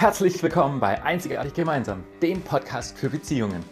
Herzlich willkommen bei Einzigartig Gemeinsam, dem Podcast für Beziehungen.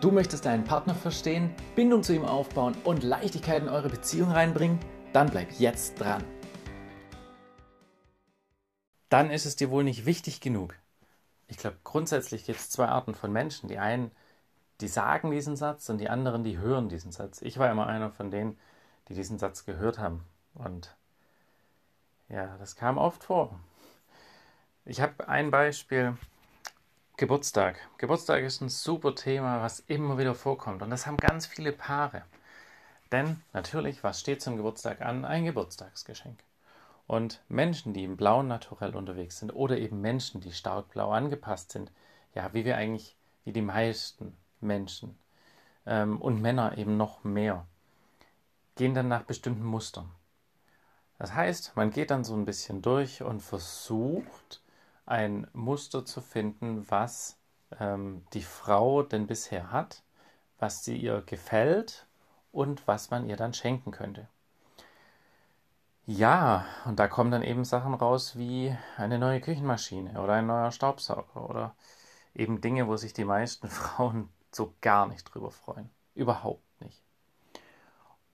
Du möchtest deinen Partner verstehen, Bindung zu ihm aufbauen und Leichtigkeit in eure Beziehung reinbringen? Dann bleib jetzt dran. Dann ist es dir wohl nicht wichtig genug. Ich glaube, grundsätzlich gibt es zwei Arten von Menschen. Die einen, die sagen diesen Satz und die anderen, die hören diesen Satz. Ich war immer einer von denen, die diesen Satz gehört haben. Und ja, das kam oft vor. Ich habe ein Beispiel. Geburtstag. Geburtstag ist ein super Thema, was immer wieder vorkommt. Und das haben ganz viele Paare. Denn natürlich, was steht zum Geburtstag an? Ein Geburtstagsgeschenk. Und Menschen, die im blauen Naturell unterwegs sind oder eben Menschen, die stark blau angepasst sind, ja, wie wir eigentlich, wie die meisten Menschen ähm, und Männer eben noch mehr, gehen dann nach bestimmten Mustern. Das heißt, man geht dann so ein bisschen durch und versucht, ein Muster zu finden, was ähm, die Frau denn bisher hat, was sie ihr gefällt und was man ihr dann schenken könnte. Ja, und da kommen dann eben Sachen raus wie eine neue Küchenmaschine oder ein neuer Staubsauger oder eben Dinge, wo sich die meisten Frauen so gar nicht drüber freuen. Überhaupt nicht.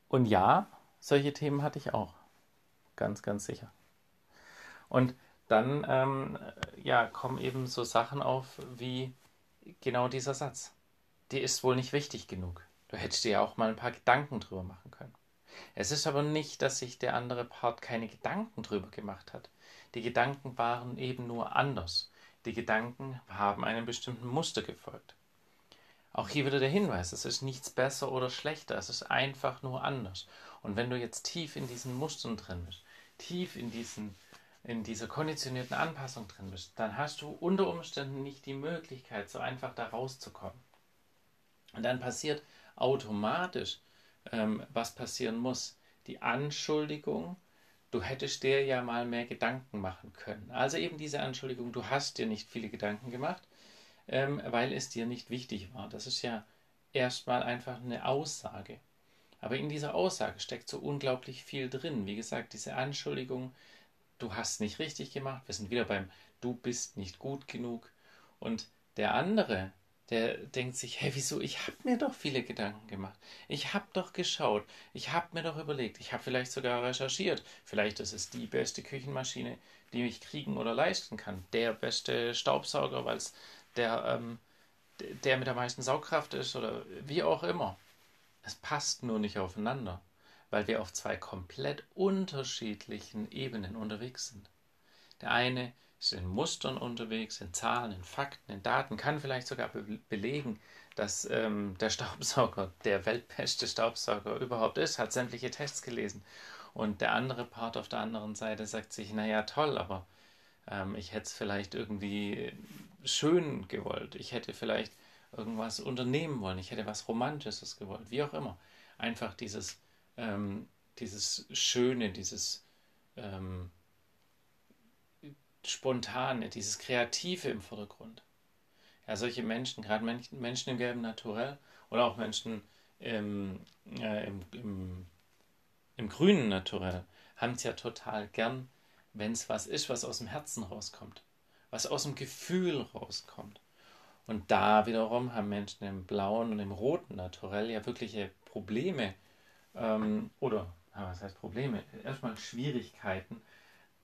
Und ja, solche Themen hatte ich auch. Ganz, ganz sicher. Und dann ähm, ja, kommen eben so Sachen auf wie genau dieser Satz. Dir ist wohl nicht wichtig genug. Du hättest dir ja auch mal ein paar Gedanken drüber machen können. Es ist aber nicht, dass sich der andere Part keine Gedanken drüber gemacht hat. Die Gedanken waren eben nur anders. Die Gedanken haben einem bestimmten Muster gefolgt. Auch hier wieder der Hinweis, es ist nichts besser oder schlechter, es ist einfach nur anders. Und wenn du jetzt tief in diesen Mustern drin bist, tief in diesen in dieser konditionierten Anpassung drin bist, dann hast du unter Umständen nicht die Möglichkeit, so einfach da rauszukommen. Und dann passiert automatisch, ähm, was passieren muss. Die Anschuldigung, du hättest dir ja mal mehr Gedanken machen können. Also eben diese Anschuldigung, du hast dir nicht viele Gedanken gemacht, ähm, weil es dir nicht wichtig war. Das ist ja erstmal einfach eine Aussage. Aber in dieser Aussage steckt so unglaublich viel drin. Wie gesagt, diese Anschuldigung, du hast nicht richtig gemacht. Wir sind wieder beim du bist nicht gut genug. Und der andere, der denkt sich, hey, wieso? Ich habe mir doch viele Gedanken gemacht. Ich habe doch geschaut. Ich habe mir doch überlegt. Ich habe vielleicht sogar recherchiert. Vielleicht ist es die beste Küchenmaschine, die ich kriegen oder leisten kann. Der beste Staubsauger, weil es der, ähm, der mit der meisten Saugkraft ist oder wie auch immer. Es passt nur nicht aufeinander weil wir auf zwei komplett unterschiedlichen Ebenen unterwegs sind. Der eine ist in Mustern unterwegs, in Zahlen, in Fakten, in Daten, kann vielleicht sogar be belegen, dass ähm, der Staubsauger der weltbeste Staubsauger überhaupt ist, hat sämtliche Tests gelesen. Und der andere Part auf der anderen Seite sagt sich, naja, toll, aber ähm, ich hätte es vielleicht irgendwie schön gewollt. Ich hätte vielleicht irgendwas unternehmen wollen. Ich hätte was Romantisches gewollt. Wie auch immer. Einfach dieses ähm, dieses Schöne, dieses ähm, Spontane, dieses Kreative im Vordergrund. Ja, solche Menschen, gerade Menschen im gelben Naturell oder auch Menschen im, äh, im, im, im grünen Naturell, haben es ja total gern, wenn es was ist, was aus dem Herzen rauskommt, was aus dem Gefühl rauskommt. Und da wiederum haben Menschen im blauen und im roten Naturell ja wirkliche Probleme ähm, oder, was heißt Probleme? Erstmal Schwierigkeiten,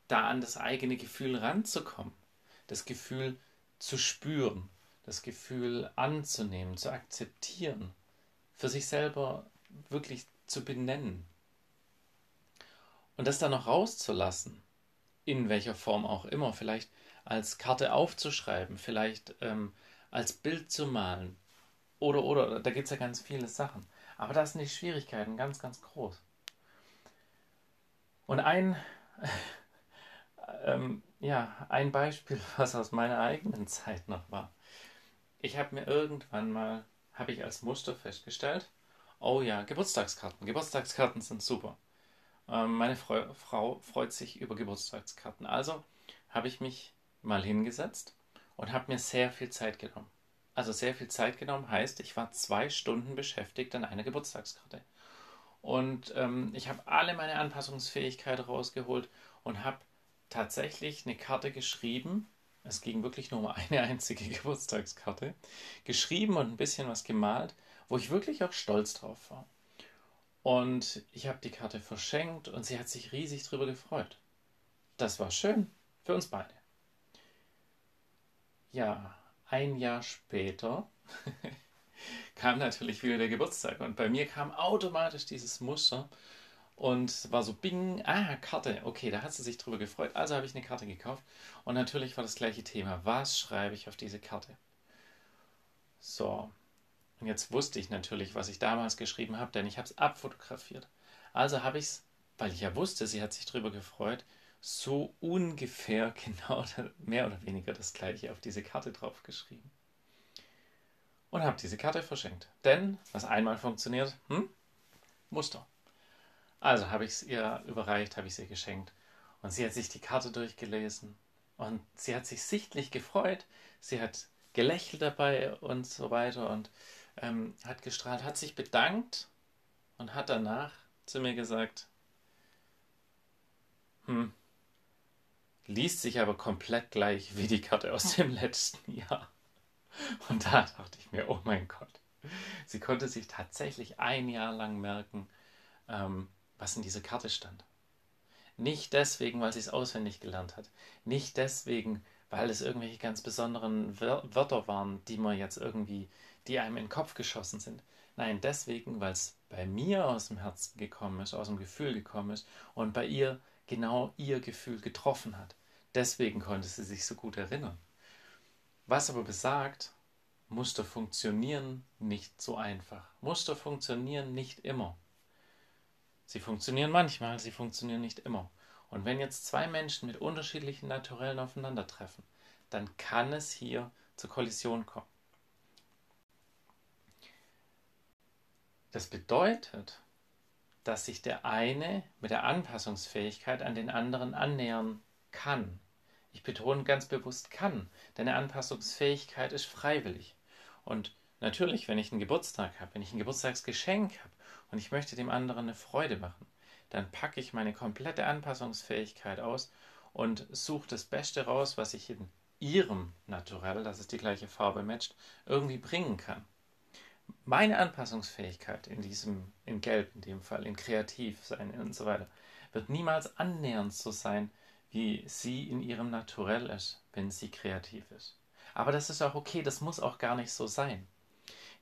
da an das eigene Gefühl ranzukommen, das Gefühl zu spüren, das Gefühl anzunehmen, zu akzeptieren, für sich selber wirklich zu benennen. Und das dann noch rauszulassen, in welcher Form auch immer, vielleicht als Karte aufzuschreiben, vielleicht ähm, als Bild zu malen, oder, oder, da gibt es ja ganz viele Sachen. Aber da sind die Schwierigkeiten ganz, ganz groß. Und ein, ähm, ja, ein Beispiel, was aus meiner eigenen Zeit noch war. Ich habe mir irgendwann mal, habe ich als Muster festgestellt, oh ja, Geburtstagskarten. Geburtstagskarten sind super. Ähm, meine Frau, Frau freut sich über Geburtstagskarten. Also habe ich mich mal hingesetzt und habe mir sehr viel Zeit genommen also sehr viel Zeit genommen, heißt, ich war zwei Stunden beschäftigt an einer Geburtstagskarte. Und ähm, ich habe alle meine Anpassungsfähigkeit rausgeholt und habe tatsächlich eine Karte geschrieben, Es ging wirklich nur um eine einzige Geburtstagskarte, geschrieben und ein bisschen was gemalt, wo ich wirklich auch stolz drauf war. Und ich habe die Karte verschenkt und sie hat sich riesig darüber gefreut. Das war schön für uns beide. Ja, ein Jahr später kam natürlich wieder der Geburtstag. Und bei mir kam automatisch dieses Muster und war so bing, ah, Karte, okay, da hat sie sich drüber gefreut, also habe ich eine Karte gekauft. Und natürlich war das gleiche Thema, was schreibe ich auf diese Karte? So, und jetzt wusste ich natürlich, was ich damals geschrieben habe, denn ich habe es abfotografiert. Also habe ich es, weil ich ja wusste, sie hat sich drüber gefreut, so ungefähr genau mehr oder weniger das gleiche auf diese Karte draufgeschrieben. Und habe diese Karte verschenkt. Denn, was einmal funktioniert, hm? Muster. Also habe ich es ihr überreicht, habe ich sie geschenkt. Und sie hat sich die Karte durchgelesen. Und sie hat sich sichtlich gefreut. Sie hat gelächelt dabei und so weiter und ähm, hat gestrahlt, hat sich bedankt und hat danach zu mir gesagt, hm, liest sich aber komplett gleich wie die Karte aus dem letzten Jahr. Und da dachte ich mir, oh mein Gott. Sie konnte sich tatsächlich ein Jahr lang merken, ähm, was in dieser Karte stand. Nicht deswegen, weil sie es auswendig gelernt hat. Nicht deswegen, weil es irgendwelche ganz besonderen Wörter waren, die man jetzt irgendwie, die einem in den Kopf geschossen sind. Nein, deswegen, weil es bei mir aus dem Herzen gekommen ist, aus dem Gefühl gekommen ist und bei ihr genau ihr Gefühl getroffen hat. Deswegen konnte sie sich so gut erinnern. Was aber besagt, Muster funktionieren nicht so einfach. Muster funktionieren nicht immer. Sie funktionieren manchmal, sie funktionieren nicht immer. Und wenn jetzt zwei Menschen mit unterschiedlichen Naturellen aufeinandertreffen, dann kann es hier zur Kollision kommen. Das bedeutet, dass sich der eine mit der Anpassungsfähigkeit an den anderen annähern kann. Ich betone ganz bewusst kann, denn eine Anpassungsfähigkeit ist freiwillig. Und natürlich, wenn ich einen Geburtstag habe, wenn ich ein Geburtstagsgeschenk habe und ich möchte dem anderen eine Freude machen, dann packe ich meine komplette Anpassungsfähigkeit aus und suche das Beste raus, was ich in ihrem Naturell, dass es die gleiche Farbe matcht, irgendwie bringen kann. Meine Anpassungsfähigkeit in diesem, in Gelb in dem Fall, in Kreativ sein und so weiter, wird niemals annähernd so sein, wie sie in ihrem Naturell ist, wenn sie kreativ ist. Aber das ist auch okay, das muss auch gar nicht so sein.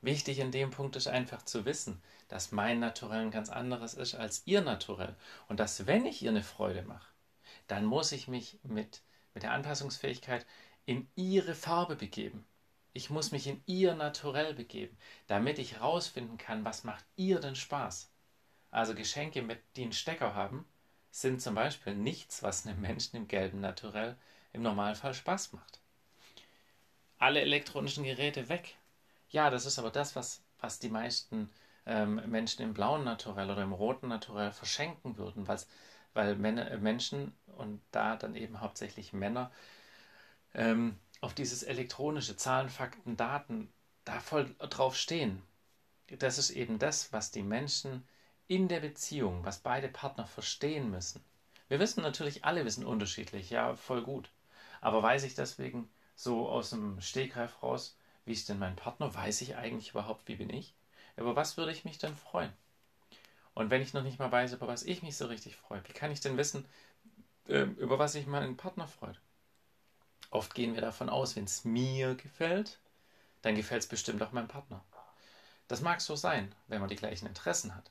Wichtig in dem Punkt ist einfach zu wissen, dass mein Naturell ein ganz anderes ist als ihr Naturell und dass wenn ich ihr eine Freude mache, dann muss ich mich mit, mit der Anpassungsfähigkeit in ihre Farbe begeben. Ich muss mich in ihr Naturell begeben, damit ich herausfinden kann, was macht ihr denn Spaß. Also Geschenke, mit, die einen Stecker haben, sind zum Beispiel nichts, was einem Menschen im gelben Naturell im Normalfall Spaß macht. Alle elektronischen Geräte weg. Ja, das ist aber das, was, was die meisten ähm, Menschen im blauen Naturell oder im roten Naturell verschenken würden, weil Männer, äh, Menschen und da dann eben hauptsächlich Männer ähm, auf dieses elektronische Zahlen, Fakten, Daten da voll drauf stehen. Das ist eben das, was die Menschen in der Beziehung, was beide Partner verstehen müssen. Wir wissen natürlich, alle wissen unterschiedlich, ja, voll gut. Aber weiß ich deswegen so aus dem Stegreif raus, wie ist denn mein Partner? Weiß ich eigentlich überhaupt, wie bin ich? Über was würde ich mich denn freuen? Und wenn ich noch nicht mal weiß, über was ich mich so richtig freue, wie kann ich denn wissen, ähm, über was sich meinen Partner freut? Oft gehen wir davon aus, wenn es mir gefällt, dann gefällt es bestimmt auch meinem Partner. Das mag so sein, wenn man die gleichen Interessen hat.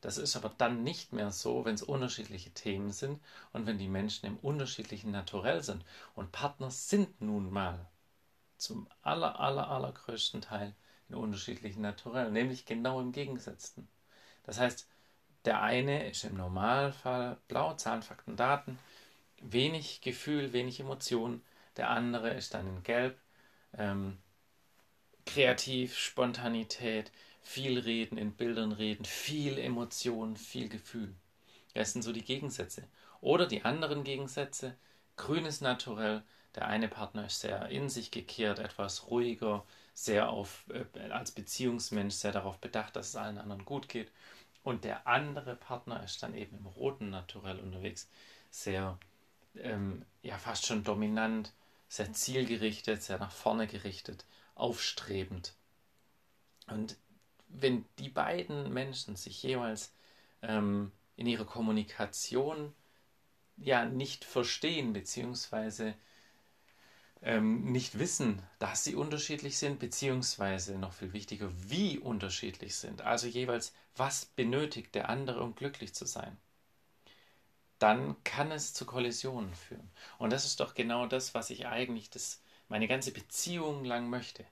Das ist aber dann nicht mehr so, wenn es unterschiedliche Themen sind und wenn die Menschen im unterschiedlichen Naturell sind. Und Partner sind nun mal zum aller, aller, allergrößten Teil in unterschiedlichen Naturellen, nämlich genau im Gegensätzten. Das heißt, der eine ist im Normalfall blau, Zahlen, Fakten, Daten, wenig Gefühl, wenig Emotion. Der andere ist dann in Gelb, ähm, kreativ, Spontanität, viel Reden, in Bildern reden, viel Emotion, viel Gefühl. Das sind so die Gegensätze. Oder die anderen Gegensätze, grünes Naturell, der eine Partner ist sehr in sich gekehrt, etwas ruhiger, sehr auf, äh, als Beziehungsmensch sehr darauf bedacht, dass es allen anderen gut geht. Und der andere Partner ist dann eben im roten Naturell unterwegs, sehr, ähm, ja, fast schon dominant, sehr zielgerichtet, sehr nach vorne gerichtet, aufstrebend. Und wenn die beiden Menschen sich jeweils ähm, in ihrer Kommunikation ja nicht verstehen, beziehungsweise ähm, nicht wissen, dass sie unterschiedlich sind, beziehungsweise noch viel wichtiger, wie unterschiedlich sind. Also jeweils, was benötigt der andere, um glücklich zu sein. Dann kann es zu Kollisionen führen. Und das ist doch genau das, was ich eigentlich das, meine ganze Beziehung lang möchte.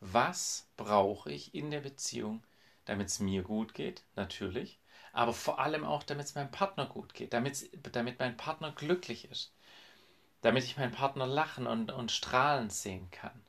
Was brauche ich in der Beziehung, damit es mir gut geht? Natürlich. Aber vor allem auch, damit es meinem Partner gut geht, damit, damit mein Partner glücklich ist damit ich meinen Partner lachen und, und strahlen sehen kann.